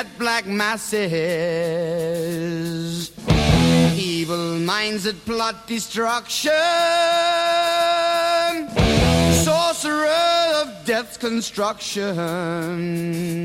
witches at black masses. Evil minds that plot destruction, sorcerer of death's construction.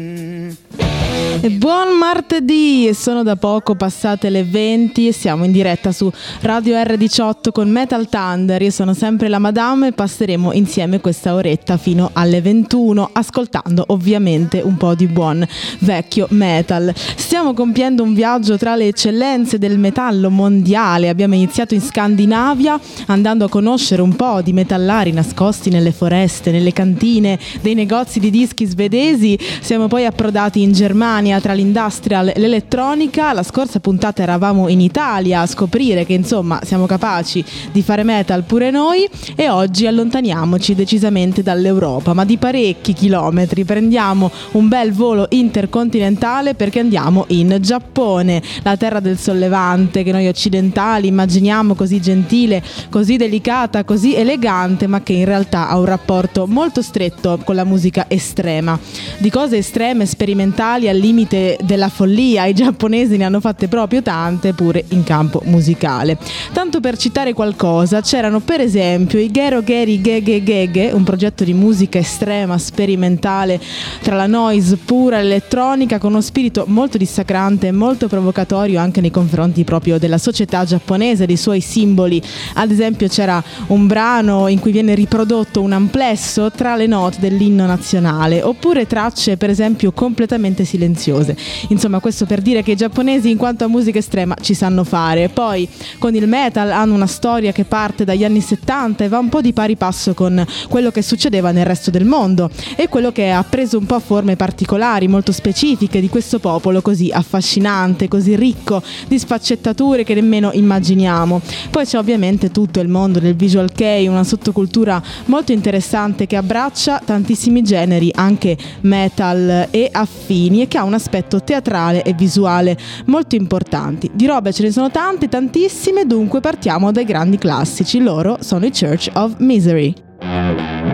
E buon martedì! Sono da poco passate le 20 e siamo in diretta su Radio R18 con Metal Thunder. Io sono sempre la Madame e passeremo insieme questa oretta fino alle 21, ascoltando ovviamente un po' di buon vecchio metal. Stiamo compiendo un viaggio tra le eccellenze del metallo mondiale. Abbiamo iniziato in Scandinavia, andando a conoscere un po' di metallari nascosti nelle foreste, nelle cantine dei negozi di dischi svedesi. Siamo poi approdati in Germania Germania tra l'industrial e l'elettronica. La scorsa puntata eravamo in Italia a scoprire che insomma siamo capaci di fare metal pure noi e oggi allontaniamoci decisamente dall'Europa, ma di parecchi chilometri. Prendiamo un bel volo intercontinentale perché andiamo in Giappone, la terra del sollevante che noi occidentali immaginiamo così gentile, così delicata, così elegante, ma che in realtà ha un rapporto molto stretto con la musica estrema. Di cose estreme, sperimentali al limite limite della follia, i giapponesi ne hanno fatte proprio tante pure in campo musicale. Tanto per citare qualcosa, c'erano per esempio i Gero Geri Gege Gege, un progetto di musica estrema, sperimentale, tra la noise pura e l'elettronica, con uno spirito molto dissacrante e molto provocatorio anche nei confronti proprio della società giapponese, dei suoi simboli. Ad esempio c'era un brano in cui viene riprodotto un amplesso tra le note dell'inno nazionale, oppure tracce per esempio completamente silenziose silenziose. Insomma, questo per dire che i giapponesi in quanto a musica estrema ci sanno fare. Poi con il metal hanno una storia che parte dagli anni 70 e va un po' di pari passo con quello che succedeva nel resto del mondo e quello che ha preso un po' forme particolari, molto specifiche di questo popolo così affascinante, così ricco di sfaccettature che nemmeno immaginiamo. Poi c'è ovviamente tutto il mondo del visual kei, una sottocultura molto interessante che abbraccia tantissimi generi, anche metal e affini e che ha un aspetto teatrale e visuale molto importanti. Di robe ce ne sono tante, tantissime, dunque partiamo dai grandi classici. Loro sono i Church of Misery.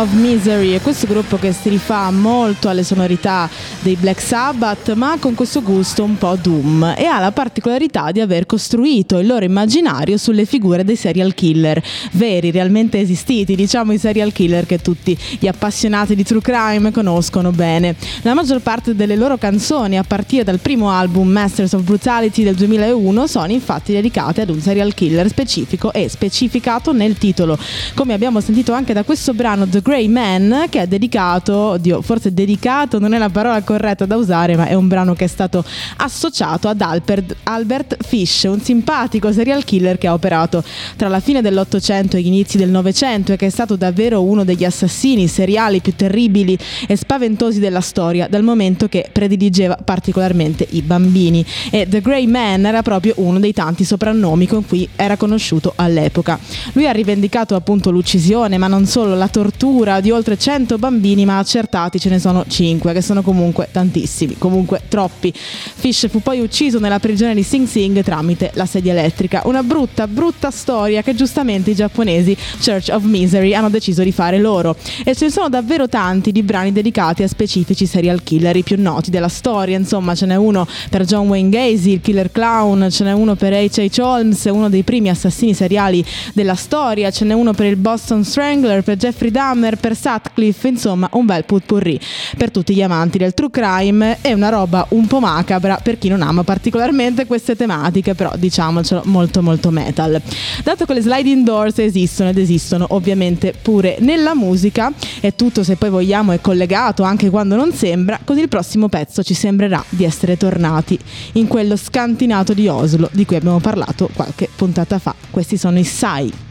Of Misery è questo gruppo che si rifà molto alle sonorità dei Black Sabbath ma con questo gusto un po' doom e ha la particolarità di aver costruito il loro immaginario sulle figure dei serial killer veri, realmente esistiti, diciamo i serial killer che tutti gli appassionati di true crime conoscono bene. La maggior parte delle loro canzoni a partire dal primo album Masters of Brutality del 2001 sono infatti dedicate ad un serial killer specifico e specificato nel titolo, come abbiamo sentito anche da questo brano The Grey Man che è dedicato, oddio, forse dedicato non è la parola corretta da usare, ma è un brano che è stato associato ad Albert, Albert Fish, un simpatico serial killer che ha operato tra la fine dell'Ottocento e gli inizi del Novecento e che è stato davvero uno degli assassini seriali più terribili e spaventosi della storia, dal momento che prediligeva particolarmente i bambini. E The Grey Man era proprio uno dei tanti soprannomi con cui era conosciuto all'epoca. Lui ha rivendicato appunto l'uccisione, ma non solo la tortura di oltre 100 bambini, ma accertati ce ne sono 5, che sono comunque tantissimi, comunque troppi. Fish fu poi ucciso nella prigione di Sing Sing tramite la sedia elettrica. Una brutta, brutta storia che giustamente i giapponesi Church of Misery hanno deciso di fare loro. E ce ne sono davvero tanti di brani dedicati a specifici serial killer, i più noti della storia. Insomma, ce n'è uno per John Wayne Gacy, il killer clown, ce n'è uno per H.H. Holmes, uno dei primi assassini seriali della storia, ce n'è uno per il Boston Strangler, per Jeffrey Jeffrey Dahmer, per Sutcliffe, insomma un bel putpurri per tutti gli amanti del true crime e una roba un po' macabra per chi non ama particolarmente queste tematiche, però diciamocelo molto molto metal. Dato che le sliding doors esistono ed esistono ovviamente pure nella musica e tutto se poi vogliamo è collegato anche quando non sembra, così il prossimo pezzo ci sembrerà di essere tornati in quello scantinato di Oslo di cui abbiamo parlato qualche puntata fa. Questi sono i Sai.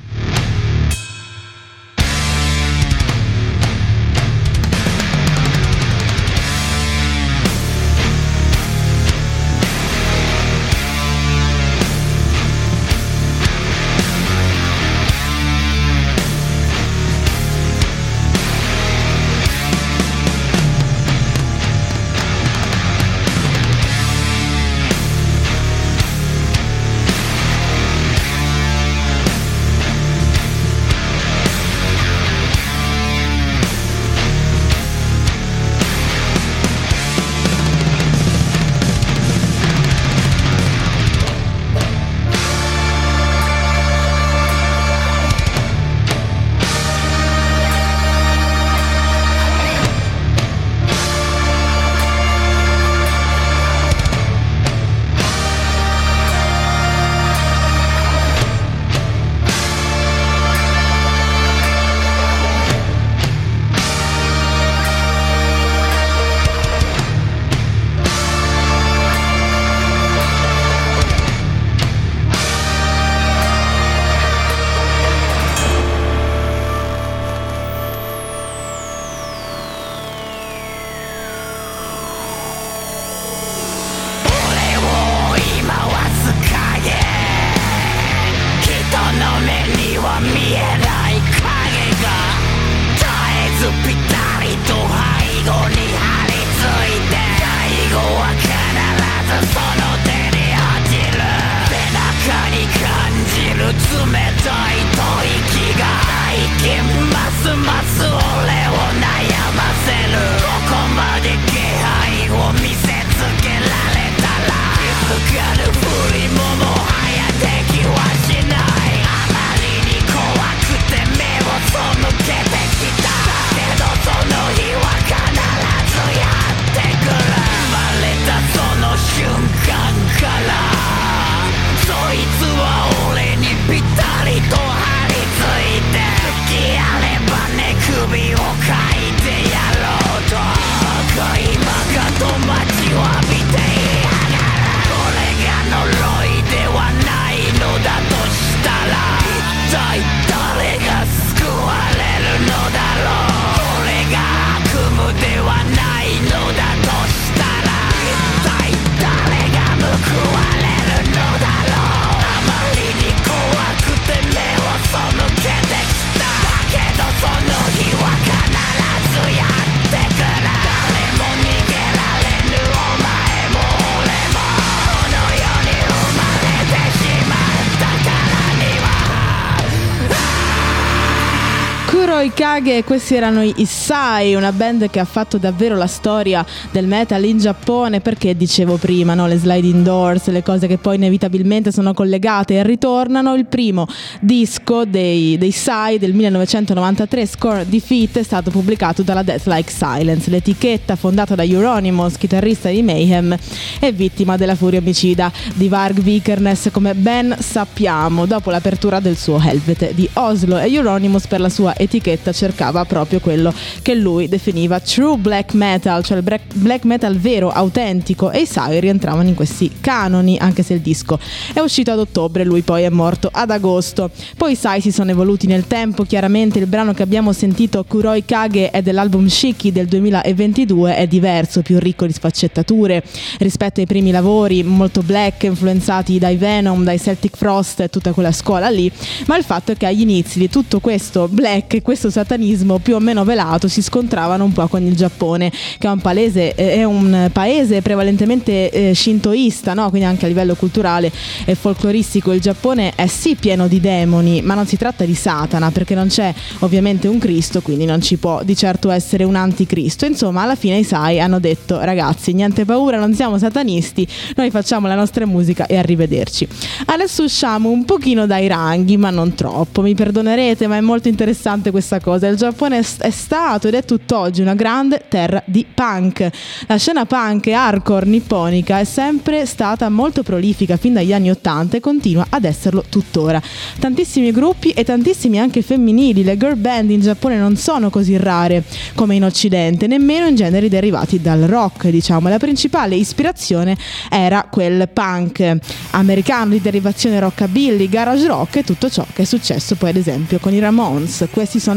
Kuroi Kage, questi erano i Issai, una band che ha fatto davvero la storia del metal in Giappone perché dicevo prima, no? le sliding doors, le cose che poi inevitabilmente sono collegate e ritornano. Il primo disco dei, dei Sai del 1993, Score Defeat, è stato pubblicato dalla Death Like Silence, l'etichetta fondata da Euronymous, chitarrista di Mayhem e vittima della furia omicida di Varg Vikernes, come ben sappiamo, dopo l'apertura del suo Helvete di Oslo e Euronymous per la sua etichetta cercava proprio quello che lui definiva true black metal, cioè il black metal vero, autentico e i Sai rientravano in questi canoni, anche se il disco è uscito ad ottobre, lui poi è morto ad agosto. Poi i Sai si sono evoluti nel tempo, chiaramente il brano che abbiamo sentito Kuroi Kage è dell'album Shiki del 2022, è diverso, più ricco di sfaccettature rispetto ai primi lavori, molto black, influenzati dai Venom, dai Celtic Frost e tutta quella scuola lì, ma il fatto è che agli inizi di tutto questo black e questo satanismo più o meno velato si scontravano un po' con il Giappone, che è un, palese, è un paese prevalentemente eh, shintoista, no? quindi anche a livello culturale e folcloristico il Giappone è sì pieno di demoni, ma non si tratta di Satana perché non c'è ovviamente un Cristo, quindi non ci può di certo essere un anticristo. Insomma, alla fine i Sai hanno detto ragazzi, niente paura, non siamo satanisti, noi facciamo la nostra musica e arrivederci. Adesso usciamo un pochino dai ranghi, ma non troppo, mi perdonerete, ma è molto interessante questa cosa. Il Giappone è stato ed è tutt'oggi una grande terra di punk. La scena punk e hardcore nipponica è sempre stata molto prolifica fin dagli anni Ottanta e continua ad esserlo tuttora. Tantissimi gruppi e tantissimi anche femminili, le girl band in Giappone non sono così rare come in Occidente, nemmeno in generi derivati dal rock, diciamo. La principale ispirazione era quel punk americano di derivazione rockabilly, garage rock e tutto ciò che è successo poi ad esempio con i Ramones. Questi sono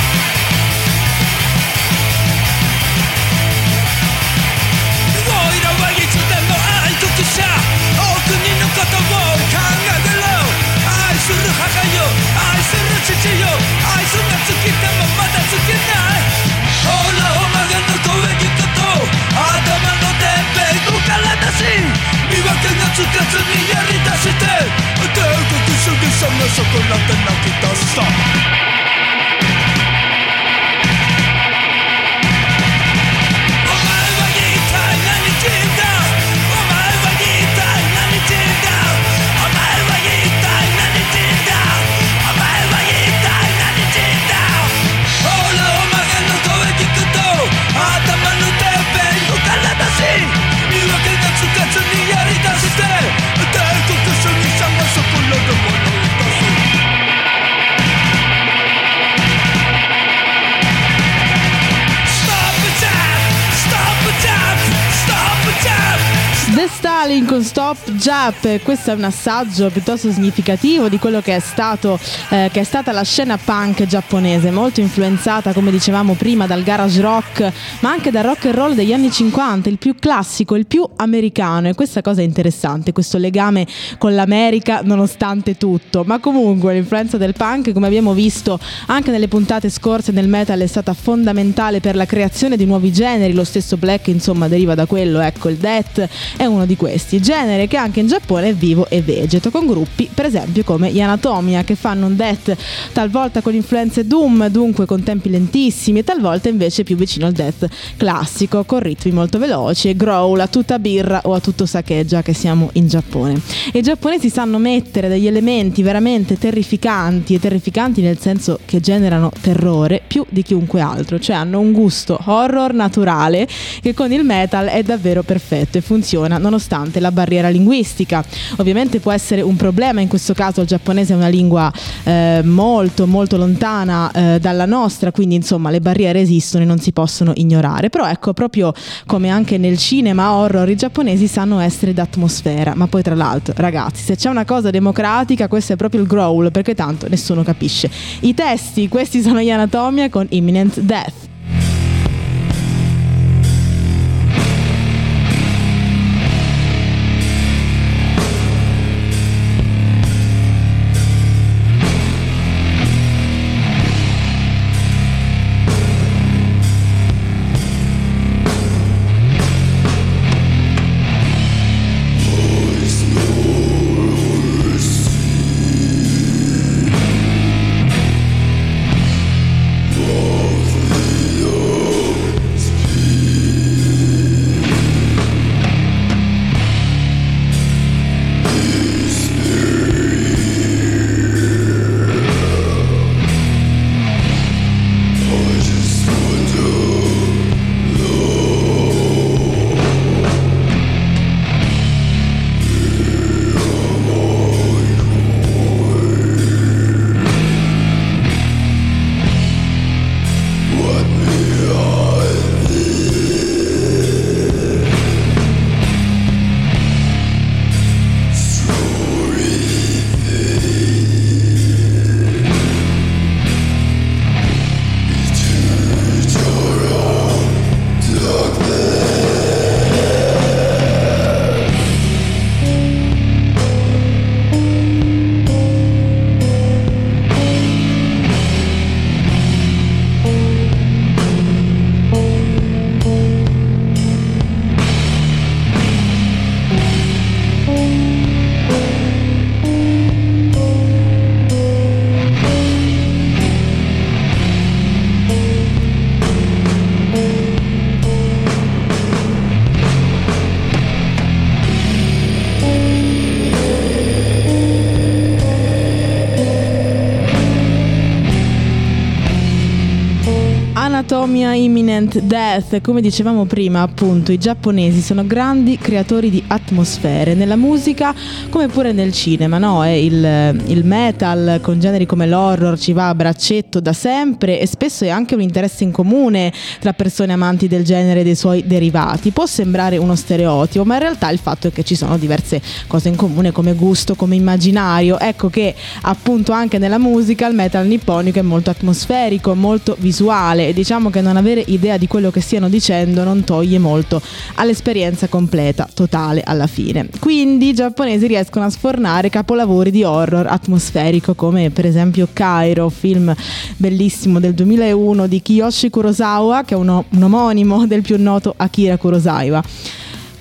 つかずにやりだして帝国主義者がそこらで泣き出した。Stalin con Stop Jap, questo è un assaggio piuttosto significativo di quello che è, stato, eh, che è stata la scena punk giapponese, molto influenzata come dicevamo prima dal garage rock, ma anche dal rock and roll degli anni 50, il più classico, il più americano. E questa cosa è interessante, questo legame con l'America nonostante tutto, ma comunque l'influenza del punk come abbiamo visto anche nelle puntate scorse nel metal è stata fondamentale per la creazione di nuovi generi, lo stesso black insomma deriva da quello, ecco il death è uno di questi questi, genere che anche in Giappone è vivo e vegeto, con gruppi per esempio come gli Anatomia che fanno un death talvolta con influenze doom, dunque con tempi lentissimi e talvolta invece più vicino al death classico, con ritmi molto veloci e growl a tutta birra o a tutto sake, già che siamo in Giappone. E i giapponesi sanno mettere degli elementi veramente terrificanti e terrificanti nel senso che generano terrore più di chiunque altro, cioè hanno un gusto horror naturale che con il metal è davvero perfetto e funziona nonostante nonostante la barriera linguistica. Ovviamente può essere un problema, in questo caso il giapponese è una lingua eh, molto molto lontana eh, dalla nostra, quindi insomma le barriere esistono e non si possono ignorare. Però ecco, proprio come anche nel cinema horror i giapponesi sanno essere d'atmosfera, ma poi tra l'altro ragazzi, se c'è una cosa democratica questo è proprio il growl, perché tanto nessuno capisce. I testi, questi sono gli Anatomia con Imminent Death. Tomia Imminent Death, come dicevamo prima, appunto, i giapponesi sono grandi creatori di atmosfere nella musica come pure nel cinema, no? il, il, metal con generi come l'horror ci va a braccetto da sempre e spesso è anche un interesse in comune tra persone amanti del genere e dei suoi derivati. Può sembrare uno stereotipo, ma in realtà il fatto è che ci sono diverse cose in comune come gusto, come immaginario. Ecco che appunto anche nella musica il metal nipponico è molto atmosferico, molto visuale e diciamo che non avere idea di quello che stiano dicendo non toglie molto all'esperienza completa, totale alla fine. Quindi i giapponesi riescono a sfornare capolavori di horror atmosferico come per esempio Cairo, film bellissimo del 2001 di Kiyoshi Kurosawa che è uno, un omonimo del più noto Akira Kurosawa.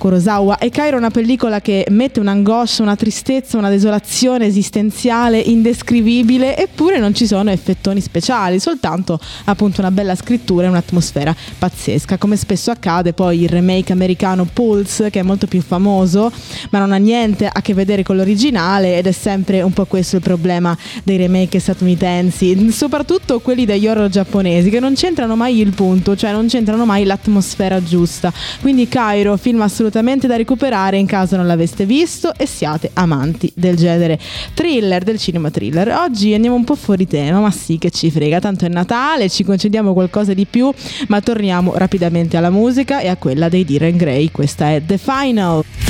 Kurosawa e Cairo è una pellicola che mette un'angoscia, una tristezza, una desolazione esistenziale indescrivibile eppure non ci sono effettoni speciali, soltanto appunto una bella scrittura e un'atmosfera pazzesca, come spesso accade poi il remake americano Pulse che è molto più famoso ma non ha niente a che vedere con l'originale ed è sempre un po' questo il problema dei remake statunitensi, soprattutto quelli degli horror giapponesi che non c'entrano mai il punto, cioè non c'entrano mai l'atmosfera giusta. Quindi Cairo, film assolutamente assolutamente da recuperare in caso non l'aveste visto e siate amanti del genere thriller, del cinema thriller. Oggi andiamo un po' fuori tema, ma sì che ci frega, tanto è Natale, ci concediamo qualcosa di più, ma torniamo rapidamente alla musica e a quella dei Diren Grey. Questa è The Final.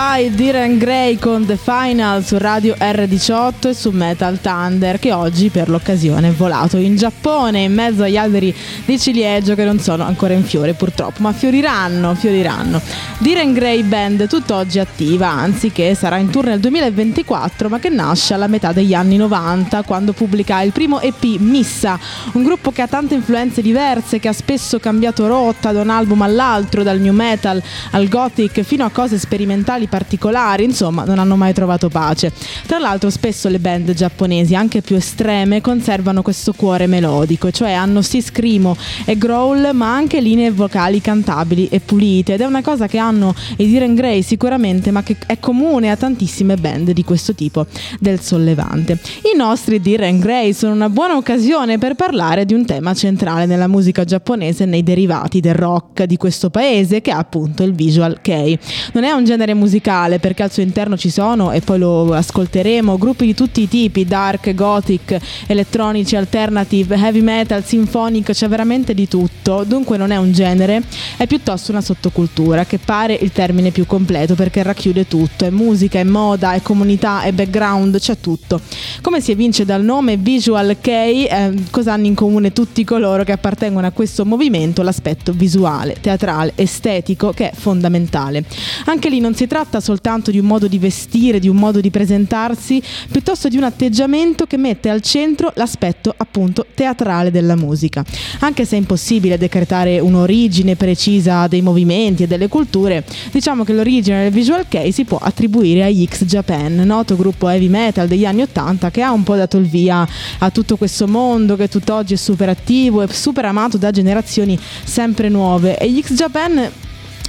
I Diren Gray con The Final su Radio R18 e su Metal Thunder che oggi per l'occasione è volato in Giappone in mezzo agli alberi di ciliegio che non sono ancora in fiore purtroppo ma fioriranno, fioriranno. Diren Gray Band tutt'oggi attiva anzi che sarà in tour nel 2024 ma che nasce alla metà degli anni 90 quando pubblica il primo EP Missa un gruppo che ha tante influenze diverse che ha spesso cambiato rotta da un album all'altro dal new metal al gothic fino a cose sperimentali particolari, insomma non hanno mai trovato pace. Tra l'altro spesso le band giapponesi, anche più estreme, conservano questo cuore melodico, cioè hanno sì scrimo e growl ma anche linee vocali cantabili e pulite ed è una cosa che hanno i Diren Grey sicuramente ma che è comune a tantissime band di questo tipo del sollevante. I nostri Diren Grey sono una buona occasione per parlare di un tema centrale nella musica giapponese e nei derivati del rock di questo paese che è appunto il visual kei. Non è un genere musicale perché al suo interno ci sono, e poi lo ascolteremo, gruppi di tutti i tipi, dark, gothic, elettronici, alternative, heavy metal, sinfonico, c'è veramente di tutto. Dunque non è un genere, è piuttosto una sottocultura che pare il termine più completo perché racchiude tutto, è musica, è moda, è comunità, è background, c'è tutto. Come si evince dal nome Visual K, eh, cosa hanno in comune tutti coloro che appartengono a questo movimento? L'aspetto visuale, teatrale, estetico che è fondamentale. Anche lì non si tratta soltanto di un modo di vestire, di un modo di presentarsi, piuttosto di un atteggiamento che mette al centro l'aspetto appunto teatrale della musica. Anche se è impossibile decretare un'origine precisa dei movimenti e delle culture, diciamo che l'origine del visual kei si può attribuire agli X Japan, noto gruppo heavy metal degli anni 80 che ha un po' dato il via a tutto questo mondo che tutt'oggi è super attivo e super amato da generazioni sempre nuove e gli X Japan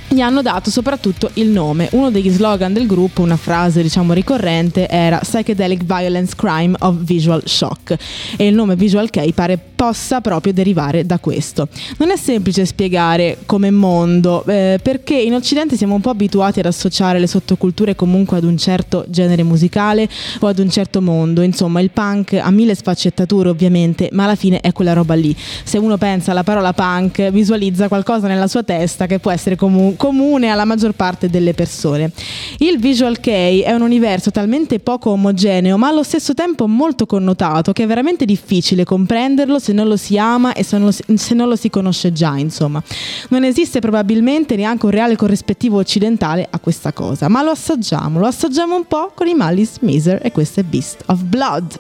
gli hanno dato soprattutto il nome. Uno degli slogan del gruppo, una frase diciamo ricorrente, era Psychedelic Violence Crime of Visual Shock e il nome Visual Kei pare possa proprio derivare da questo. Non è semplice spiegare come mondo, eh, perché in Occidente siamo un po' abituati ad associare le sottoculture comunque ad un certo genere musicale o ad un certo mondo, insomma il punk ha mille sfaccettature ovviamente, ma alla fine è quella roba lì. Se uno pensa alla parola punk, visualizza qualcosa nella sua testa che può essere comunque comune alla maggior parte delle persone. Il Visual Kei è un universo talmente poco omogeneo ma allo stesso tempo molto connotato che è veramente difficile comprenderlo se non lo si ama e se non lo si, non lo si conosce già, insomma. Non esiste probabilmente neanche un reale corrispettivo occidentale a questa cosa, ma lo assaggiamo, lo assaggiamo un po' con i Malice Miser e questo è Beast of Blood.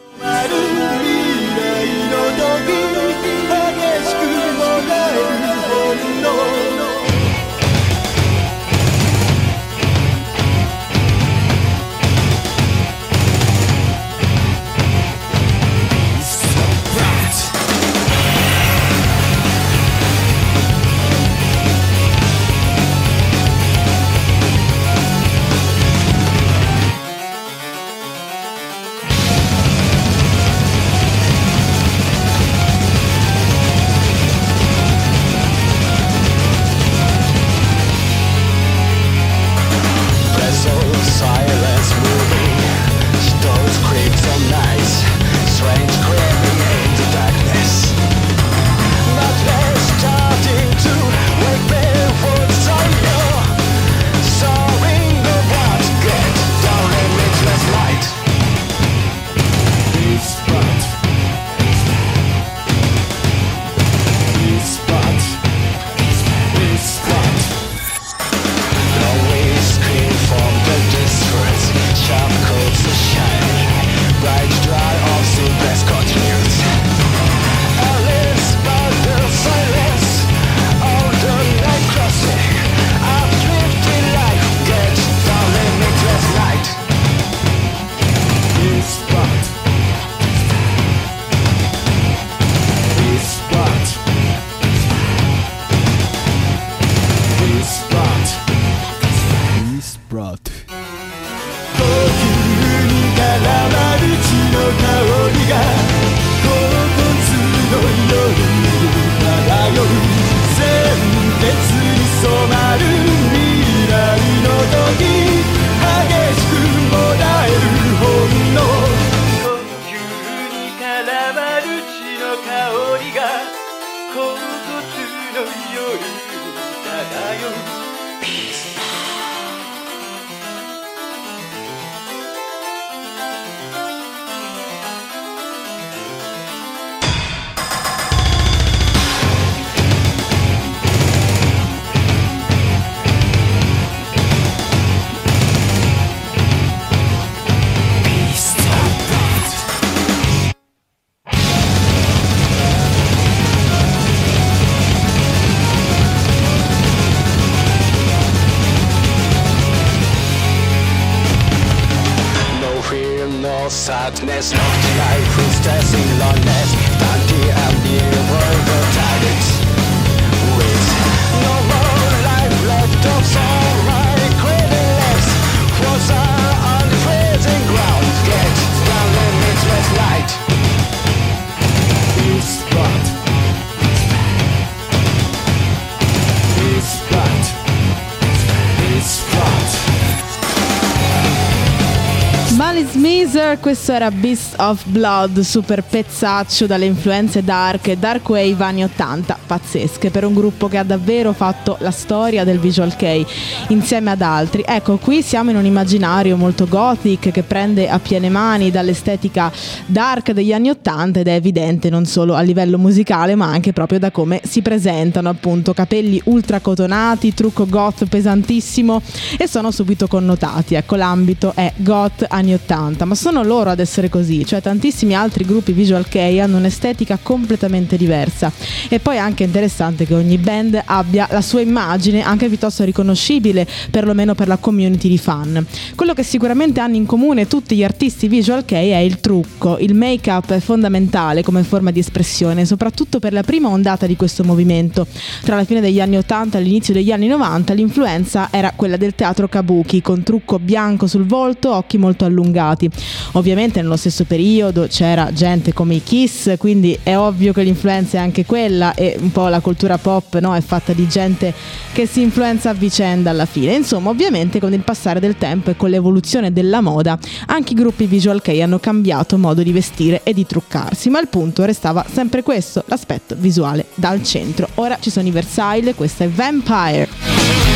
Questo era Beast of Blood, super pezzaccio dalle influenze dark e dark wave anni 80, pazzesche per un gruppo che ha davvero fatto la storia del visual kei insieme ad altri. Ecco, qui siamo in un immaginario molto gothic che prende a piene mani dall'estetica dark degli anni 80 ed è evidente non solo a livello musicale ma anche proprio da come si presentano, appunto, capelli ultra cotonati, trucco goth pesantissimo e sono subito connotati. Ecco, l'ambito è goth anni 80 80, ma sono loro ad essere così, cioè tantissimi altri gruppi visual kei hanno un'estetica completamente diversa. E poi è anche interessante che ogni band abbia la sua immagine anche piuttosto riconoscibile, perlomeno per la community di fan. Quello che sicuramente hanno in comune tutti gli artisti visual kei è il trucco. Il make-up è fondamentale come forma di espressione, soprattutto per la prima ondata di questo movimento. Tra la fine degli anni 80 e l'inizio degli anni 90 l'influenza era quella del teatro kabuki, con trucco bianco sul volto, occhi molto allungati. Ovviamente nello stesso periodo c'era gente come i Kiss, quindi è ovvio che l'influenza è anche quella e un po' la cultura pop no, è fatta di gente che si influenza a vicenda alla fine. Insomma, ovviamente con il passare del tempo e con l'evoluzione della moda, anche i gruppi visual kei hanno cambiato modo di vestire e di truccarsi, ma il punto restava sempre questo, l'aspetto visuale dal centro. Ora ci sono i Versailles, questa è Vampire.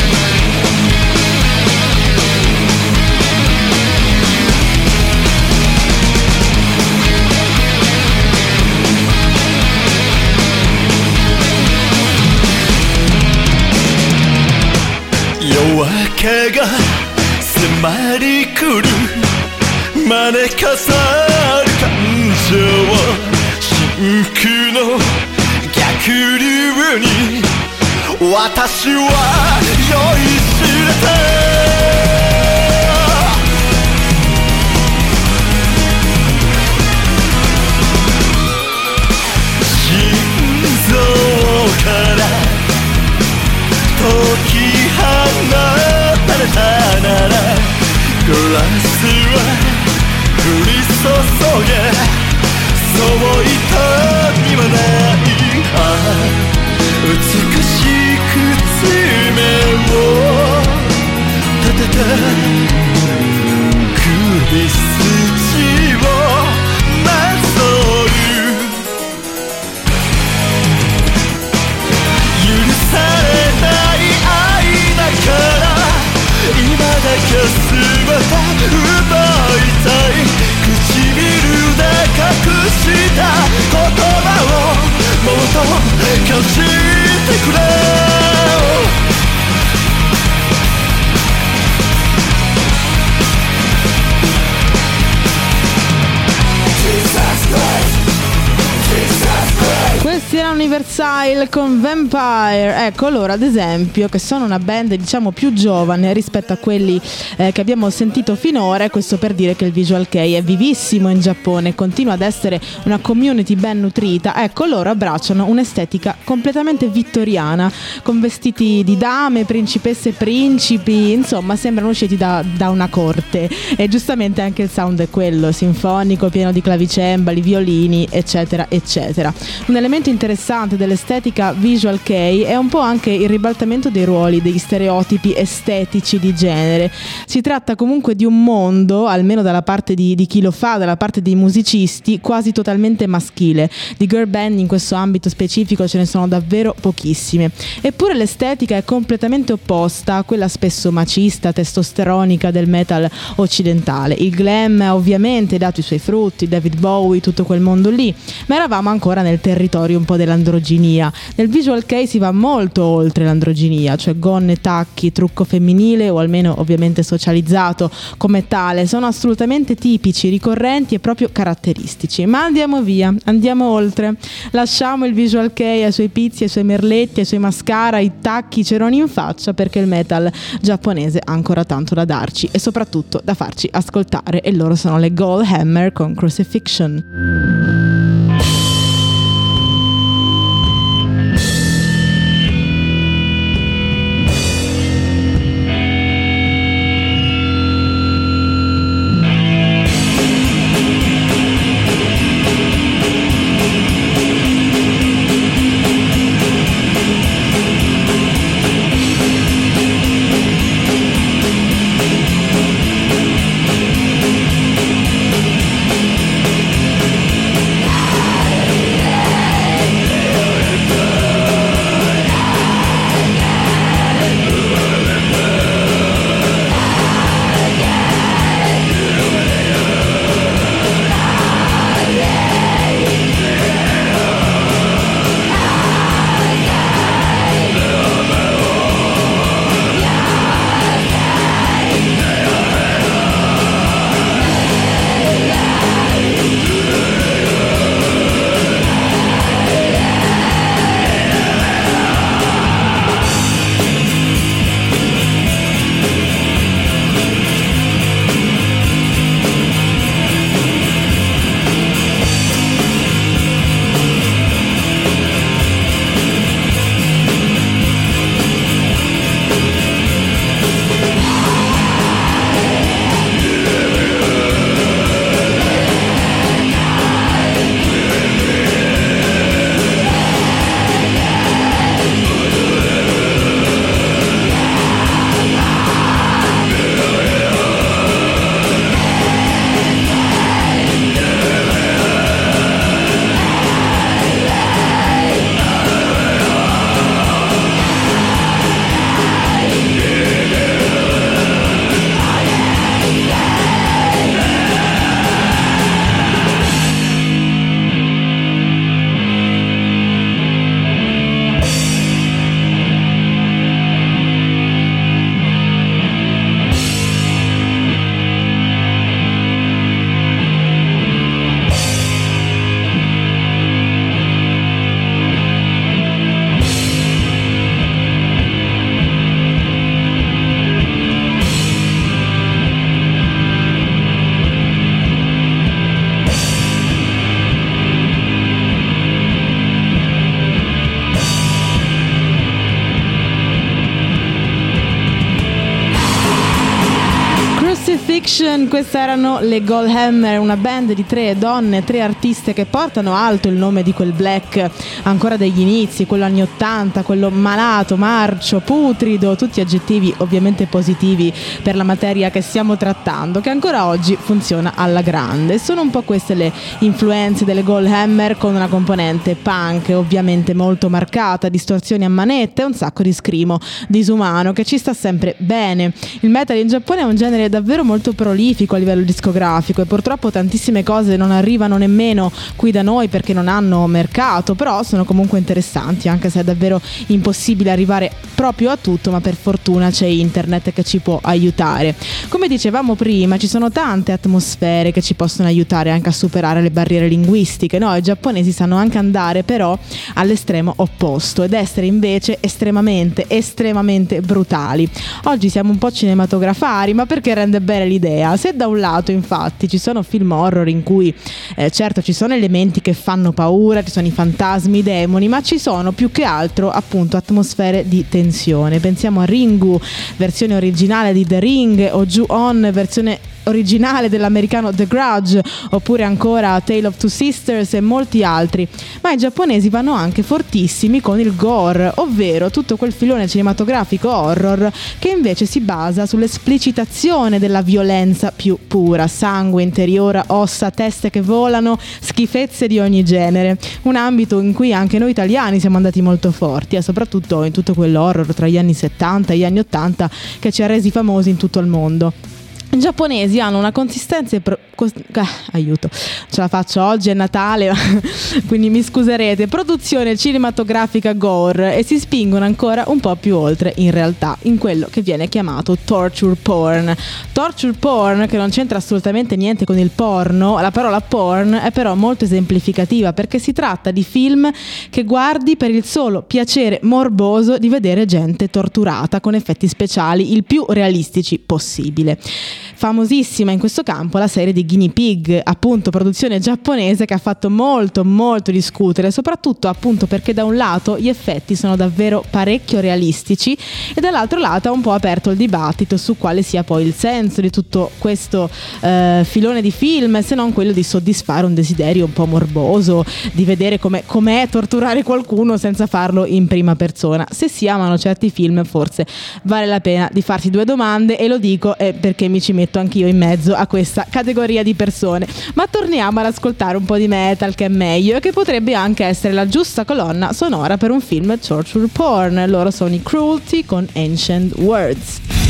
けが迫り来る招かさる感情真空の逆流に私は酔いしれたから解き放れたならグラスは降り注げそう痛みはないあ美しく爪を立てた首筋隠した言葉をもっと感じてくれ Versailles con Vampire. Ecco loro, ad esempio, che sono una band diciamo più giovane rispetto a quelli eh, che abbiamo sentito finora. Questo per dire che il Visual Kei è vivissimo in Giappone continua ad essere una community ben nutrita. Ecco loro abbracciano un'estetica completamente vittoriana, con vestiti di dame, principesse e principi. Insomma, sembrano usciti da, da una corte. E giustamente anche il sound è quello, sinfonico, pieno di clavicembali, violini, eccetera, eccetera. Un elemento elemento interessante dell'estetica visual kei è un po' anche il ribaltamento dei ruoli, degli stereotipi estetici di genere. Si tratta comunque di un mondo, almeno dalla parte di, di chi lo fa, dalla parte dei musicisti, quasi totalmente maschile. Di girl band in questo ambito specifico ce ne sono davvero pochissime. Eppure l'estetica è completamente opposta a quella spesso macista, testosteronica del metal occidentale. Il glam ha ovviamente dato i suoi frutti, David Bowie, tutto quel mondo lì, ma eravamo ancora nel territorio un po' dell'androginia. Nel visual kei si va molto oltre l'androginia, cioè gonne, tacchi, trucco femminile o almeno ovviamente socializzato come tale, sono assolutamente tipici, ricorrenti e proprio caratteristici. Ma andiamo via, andiamo oltre. Lasciamo il visual kei ai suoi pizzi, ai suoi merletti, ai suoi mascara, i tacchi, i ceroni in faccia perché il metal giapponese ha ancora tanto da darci e soprattutto da farci ascoltare e loro sono le Gold Hammer con Crucifixion. Queste erano le Goldhammer, una band di tre donne, tre artiste che portano alto il nome di quel black ancora degli inizi, quello anni 80, quello malato, marcio, putrido, tutti aggettivi ovviamente positivi per la materia che stiamo trattando, che ancora oggi funziona alla grande. Sono un po' queste le influenze delle Goldhammer con una componente punk ovviamente molto marcata, distorsioni a manette e un sacco di scrimo disumano che ci sta sempre bene. Il metal in Giappone è un genere davvero molto prolifico a livello discografico e purtroppo tantissime cose non arrivano nemmeno qui da noi perché non hanno mercato, però sono comunque interessanti, anche se è davvero impossibile arrivare proprio a tutto, ma per fortuna c'è internet che ci può aiutare. Come dicevamo prima, ci sono tante atmosfere che ci possono aiutare anche a superare le barriere linguistiche, no? I giapponesi sanno anche andare però all'estremo opposto ed essere invece estremamente, estremamente brutali. Oggi siamo un po' cinematografari, ma perché rende bene l'idea. Se da un lato infatti ci sono film horror in cui eh, certo ci sono elementi che fanno paura, ci sono i fantasmi, i demoni, ma ci sono più che altro appunto atmosfere di tensione. Pensiamo a Ringu, versione originale di The Ring o Ju-On, versione originale dell'americano The Grudge oppure ancora Tale of Two Sisters e molti altri, ma i giapponesi vanno anche fortissimi con il gore, ovvero tutto quel filone cinematografico horror che invece si basa sull'esplicitazione della violenza più pura, sangue interiore, ossa, teste che volano, schifezze di ogni genere, un ambito in cui anche noi italiani siamo andati molto forti e soprattutto in tutto quell'horror tra gli anni 70 e gli anni 80 che ci ha resi famosi in tutto il mondo. I giapponesi hanno una consistenza pro- cos- ah, aiuto, ce la faccio oggi è Natale, quindi mi scuserete, produzione cinematografica gore e si spingono ancora un po' più oltre in realtà in quello che viene chiamato torture porn. Torture porn che non c'entra assolutamente niente con il porno, la parola porn è però molto esemplificativa perché si tratta di film che guardi per il solo piacere morboso di vedere gente torturata con effetti speciali il più realistici possibile famosissima in questo campo la serie di Guinea Pig, appunto produzione giapponese che ha fatto molto molto discutere, soprattutto appunto perché da un lato gli effetti sono davvero parecchio realistici e dall'altro lato ha un po' aperto il dibattito su quale sia poi il senso di tutto questo eh, filone di film, se non quello di soddisfare un desiderio un po' morboso, di vedere com'è, com'è torturare qualcuno senza farlo in prima persona. Se si amano certi film forse vale la pena di farsi due domande e lo dico eh, perché mi ci metto anch'io in mezzo a questa categoria di persone. Ma torniamo ad ascoltare un po' di metal che è meglio e che potrebbe anche essere la giusta colonna sonora per un film torture porn. Loro sono i Cruelty con Ancient Words.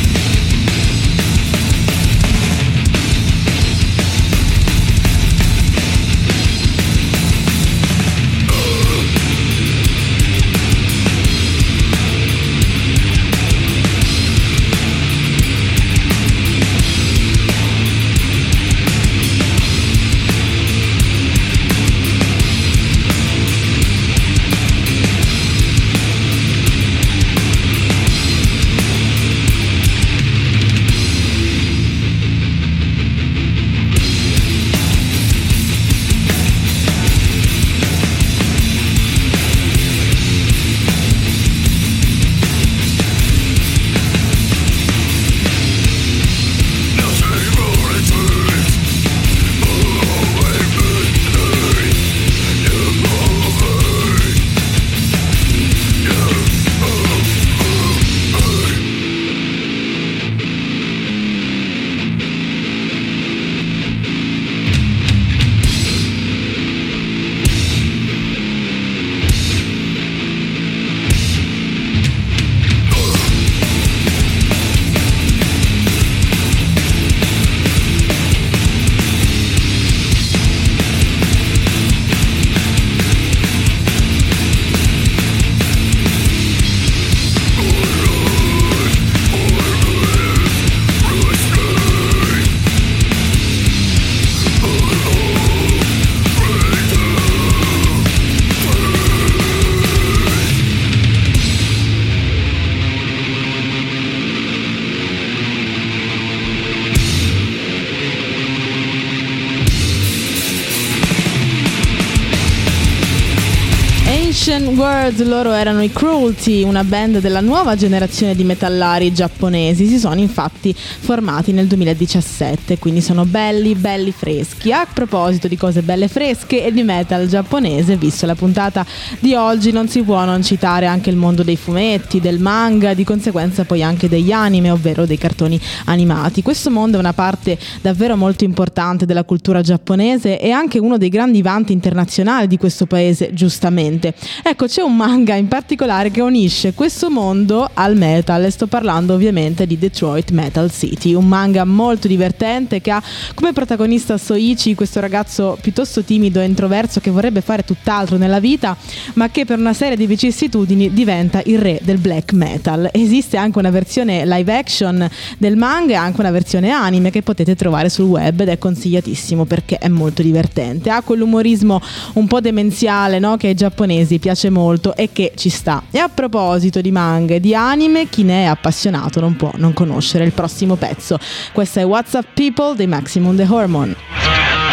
Words, loro erano i Cruelty, una band della nuova generazione di metallari giapponesi. Si sono infatti formati nel 2017, quindi sono belli, belli freschi. A proposito di cose belle fresche e di metal giapponese, visto la puntata di oggi, non si può non citare anche il mondo dei fumetti, del manga, di conseguenza poi anche degli anime, ovvero dei cartoni animati. Questo mondo è una parte davvero molto importante della cultura giapponese e anche uno dei grandi vanti internazionali di questo paese, giustamente. Ecco, c'è un manga in particolare che unisce questo mondo al metal e sto parlando ovviamente di Detroit Metal City, un manga molto divertente che ha come protagonista Soichi, questo ragazzo piuttosto timido e introverso che vorrebbe fare tutt'altro nella vita, ma che per una serie di vicissitudini diventa il re del black metal. Esiste anche una versione live action del manga e anche una versione anime che potete trovare sul web ed è consigliatissimo perché è molto divertente. Ha quell'umorismo un po' demenziale no? che ai giapponesi piace molto e che ci sta. E a proposito di manga e di anime, chi ne è appassionato non può non conoscere il prossimo pezzo. Questo è WhatsApp People di Maximum The Hormone.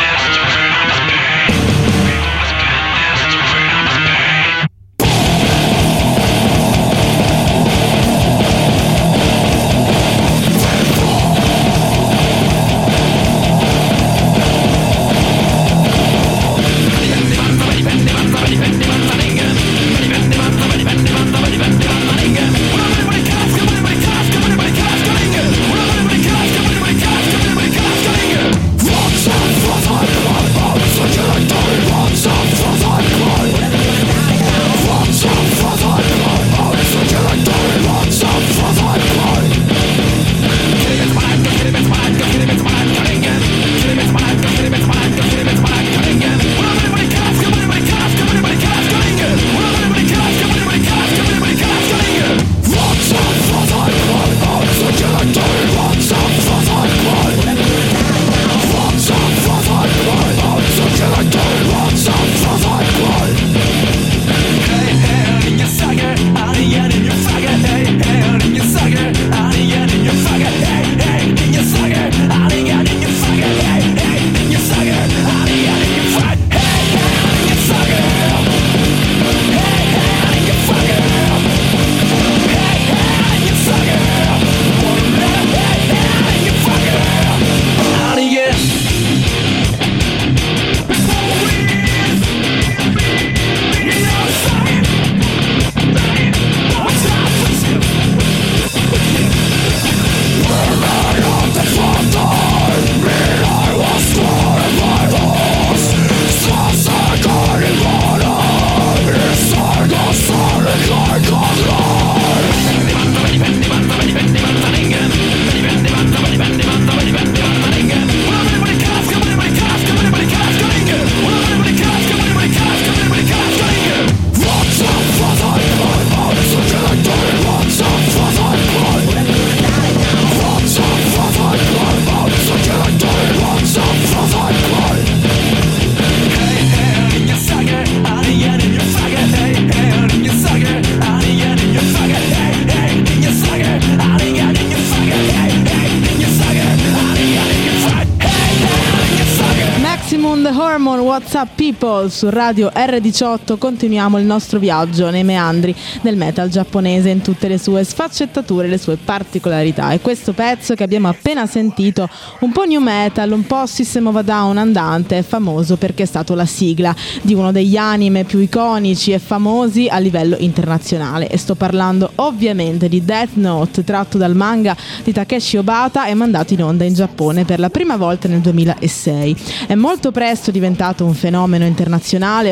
People su Radio R18. Continuiamo il nostro viaggio nei meandri del metal giapponese in tutte le sue sfaccettature, le sue particolarità. E questo pezzo che abbiamo appena sentito, un po' new metal, un po' System of a Down andante, è famoso perché è stato la sigla di uno degli anime più iconici e famosi a livello internazionale. E sto parlando ovviamente di Death Note tratto dal manga di Takeshi Obata e mandato in onda in Giappone per la prima volta nel 2006. È molto presto diventato un fenomeno internazionale,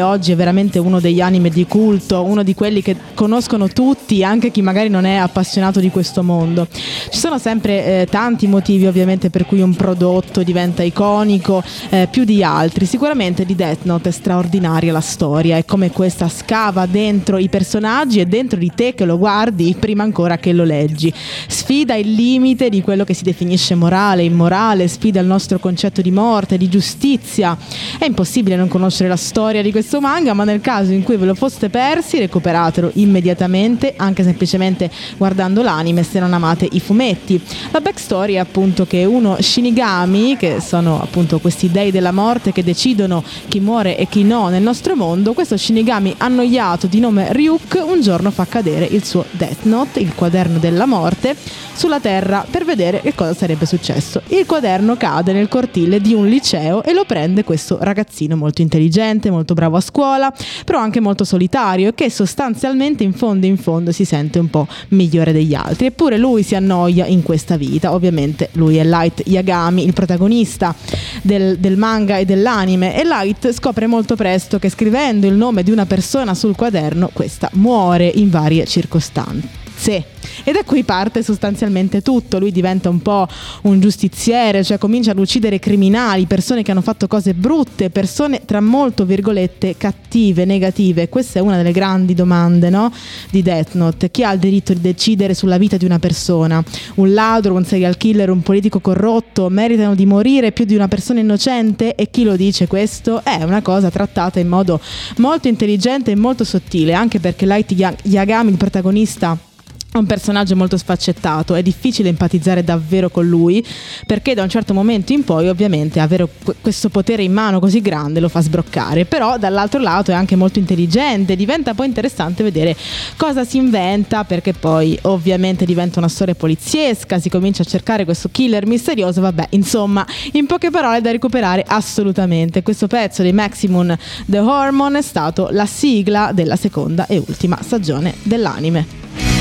oggi è veramente uno degli anime di culto, uno di quelli che conoscono tutti, anche chi magari non è appassionato di questo mondo. Ci sono sempre eh, tanti motivi ovviamente per cui un prodotto diventa iconico, eh, più di altri. Sicuramente di Death Note è straordinaria la storia e come questa scava dentro i personaggi e dentro di te che lo guardi prima ancora che lo leggi. Sfida il limite di quello che si definisce morale, immorale, sfida il nostro concetto di morte, di giustizia. È impossibile non conoscere la di questo manga, ma nel caso in cui ve lo foste persi, recuperatelo immediatamente, anche semplicemente guardando l'anime se non amate i fumetti. La backstory è appunto che uno Shinigami, che sono appunto questi dei della morte che decidono chi muore e chi no nel nostro mondo, questo Shinigami annoiato di nome Ryuk un giorno fa cadere il suo Death Note, il quaderno della morte, sulla terra per vedere che cosa sarebbe successo. Il quaderno cade nel cortile di un liceo e lo prende questo ragazzino molto intelligente, molto bravo a scuola, però anche molto solitario e che sostanzialmente in fondo in fondo si sente un po' migliore degli altri. Eppure lui si annoia in questa vita. Ovviamente lui è Light Yagami, il protagonista del, del manga e dell'anime e Light scopre molto presto che scrivendo il nome di una persona sul quaderno questa muore in varie circostanze. E da qui parte sostanzialmente tutto. Lui diventa un po' un giustiziere, cioè comincia ad uccidere criminali, persone che hanno fatto cose brutte, persone tra molto virgolette cattive, negative. Questa è una delle grandi domande no? di Death Note. Chi ha il diritto di decidere sulla vita di una persona? Un ladro, un serial killer, un politico corrotto meritano di morire più di una persona innocente? E chi lo dice questo? È una cosa trattata in modo molto intelligente e molto sottile, anche perché Light Yagami, il protagonista, un personaggio molto sfaccettato, è difficile empatizzare davvero con lui perché da un certo momento in poi ovviamente avere questo potere in mano così grande lo fa sbroccare, però dall'altro lato è anche molto intelligente, diventa poi interessante vedere cosa si inventa perché poi ovviamente diventa una storia poliziesca, si comincia a cercare questo killer misterioso, vabbè insomma in poche parole da recuperare assolutamente. Questo pezzo di Maximum The Hormone è stato la sigla della seconda e ultima stagione dell'anime.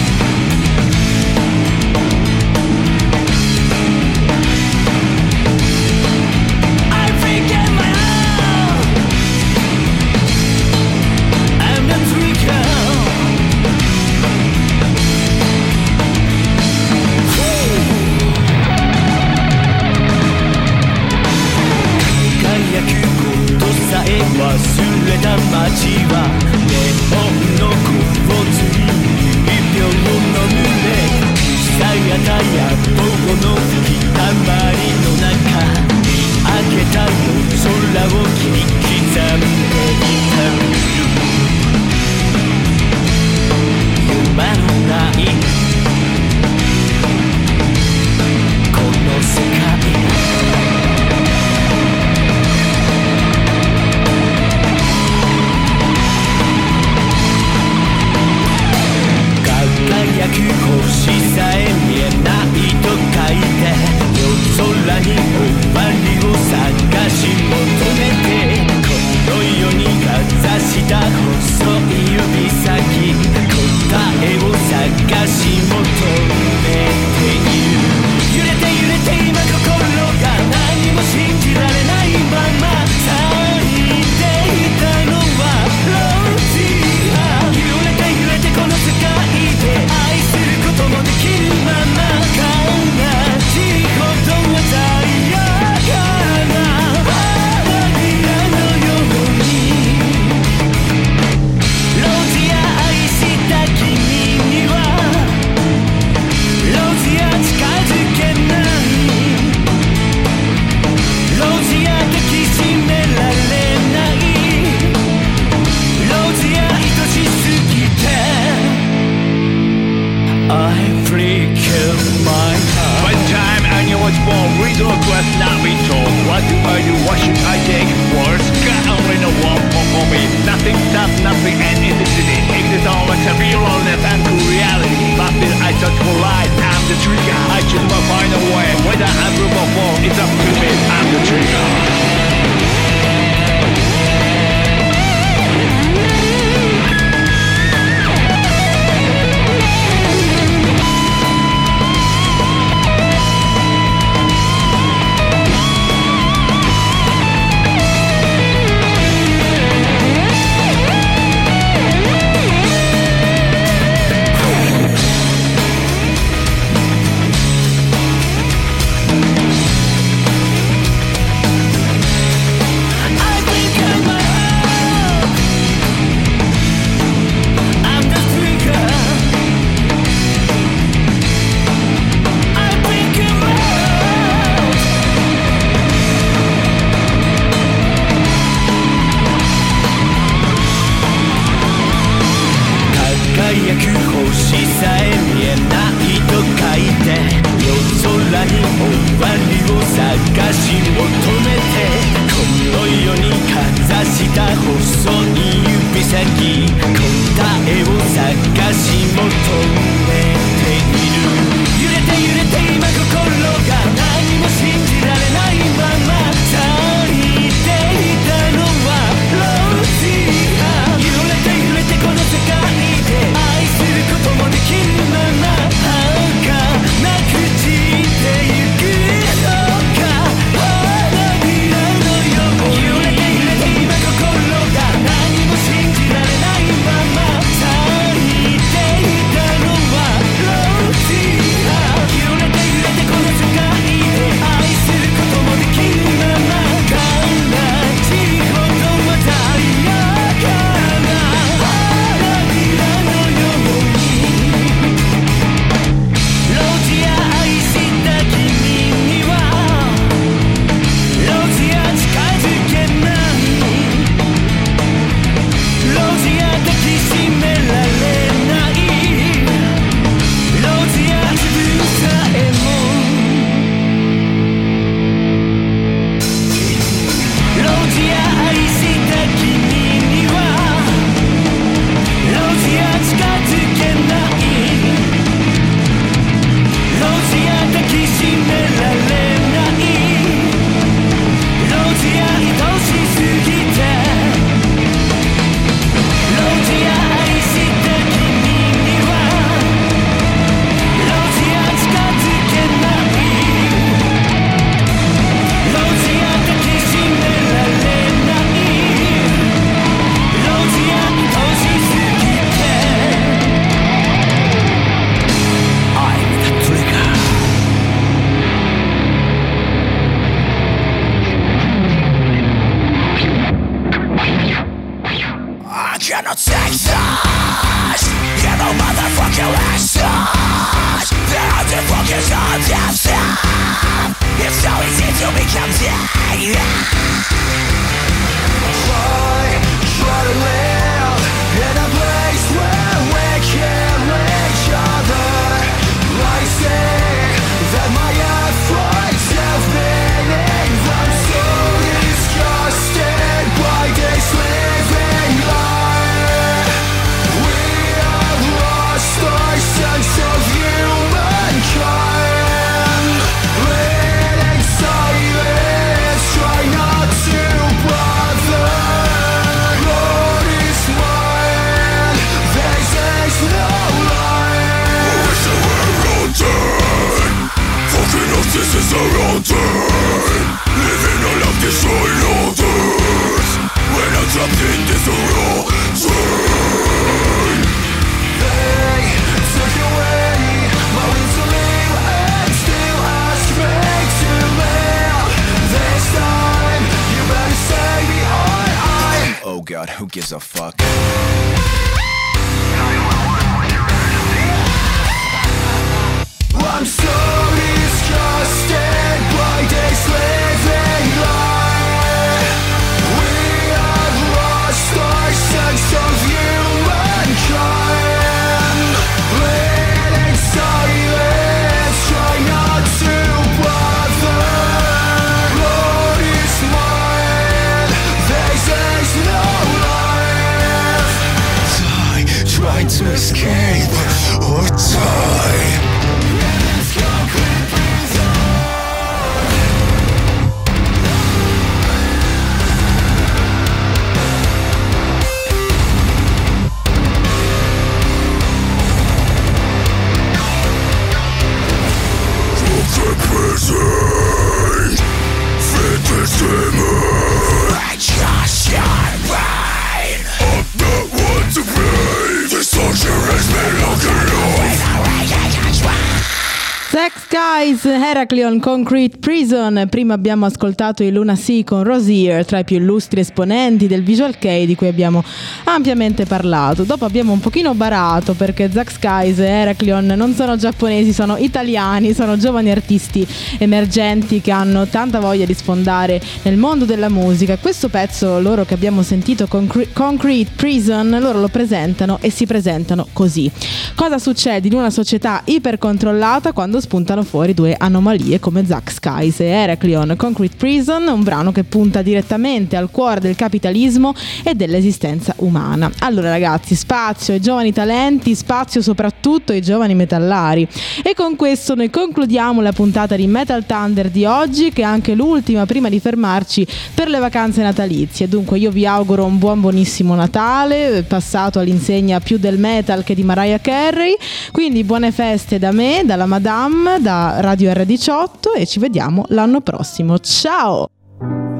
Guys, Heracleon, Concrete Prison. Prima abbiamo ascoltato i Luna Sea con Rosier, tra i più illustri esponenti del Visual Kei di cui abbiamo ampiamente parlato. Dopo abbiamo un pochino barato perché Zack Skies e Heracleon non sono giapponesi, sono italiani, sono giovani artisti emergenti che hanno tanta voglia di sfondare nel mondo della musica. Questo pezzo loro che abbiamo sentito, Concre- Concrete Prison, loro lo presentano e si presentano così. Cosa succede in una società ipercontrollata quando spuntano fuori due anomalie come Zack Skies e Heracleon? Concrete Prison, un brano che punta direttamente al cuore del capitalismo e dell'esistenza umana. Allora ragazzi, spazio ai giovani talenti, spazio soprattutto ai giovani metallari. E con questo noi concludiamo la puntata di Metal Thunder di oggi, che è anche l'ultima prima di fermarci per le vacanze natalizie. Dunque io vi auguro un buon buonissimo Natale, passato all'insegna più del metal che di Mariah Carey. Quindi buone feste da me, dalla Madame, da Radio R18 e ci vediamo l'anno prossimo. Ciao!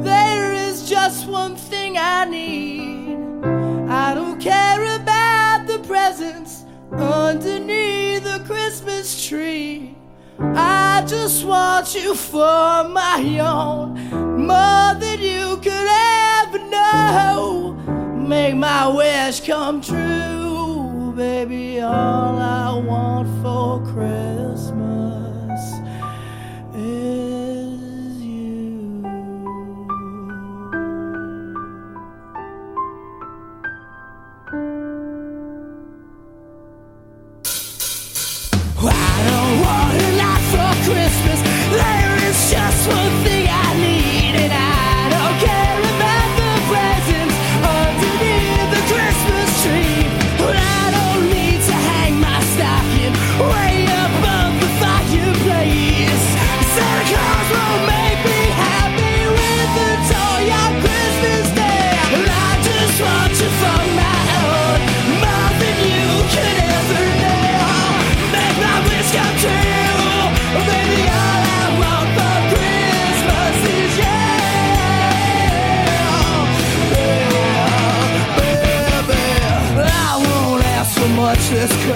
There is just one thing I need. I don't care about the presents underneath the Christmas tree. I just want you for my own, more than you could ever know. Make my wish come true, baby. All I want for Christmas was for